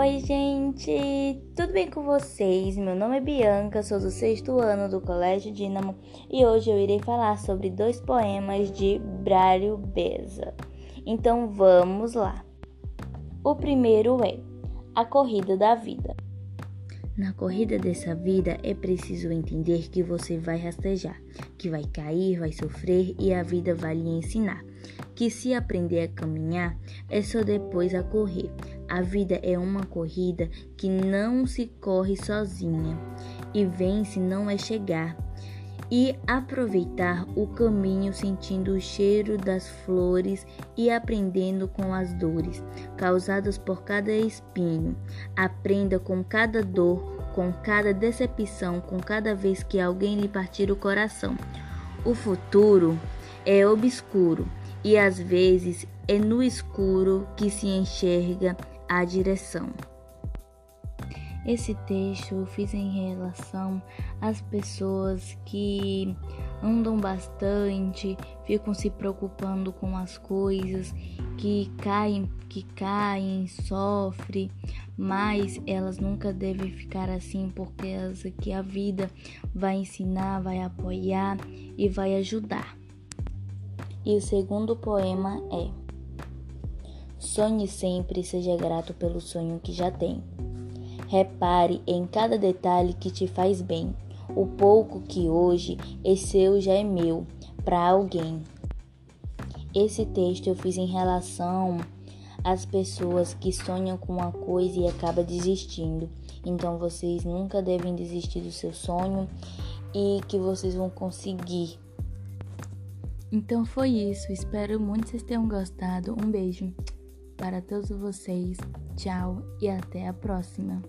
Oi, gente! Tudo bem com vocês? Meu nome é Bianca, sou do sexto ano do Colégio Dínamo e hoje eu irei falar sobre dois poemas de Brário Beza. Então vamos lá! O primeiro é A Corrida da Vida. Na corrida dessa vida é preciso entender que você vai rastejar, que vai cair, vai sofrer e a vida vai lhe ensinar. Que se aprender a caminhar é só depois a correr. A vida é uma corrida que não se corre sozinha. E vence não é chegar e aproveitar o caminho sentindo o cheiro das flores e aprendendo com as dores causadas por cada espinho. Aprenda com cada dor, com cada decepção, com cada vez que alguém lhe partir o coração. O futuro é obscuro e às vezes é no escuro que se enxerga a direção. Esse texto eu fiz em relação às pessoas que andam bastante, ficam se preocupando com as coisas, que caem, que caem, sofrem, mas elas nunca devem ficar assim porque elas que a vida vai ensinar, vai apoiar e vai ajudar. E o segundo poema é: Sonhe sempre e seja grato pelo sonho que já tem. Repare em cada detalhe que te faz bem. O pouco que hoje é seu já é meu para alguém. Esse texto eu fiz em relação às pessoas que sonham com uma coisa e acabam desistindo. Então vocês nunca devem desistir do seu sonho e que vocês vão conseguir então foi isso. Espero muito que vocês tenham gostado. Um beijo para todos vocês. Tchau e até a próxima.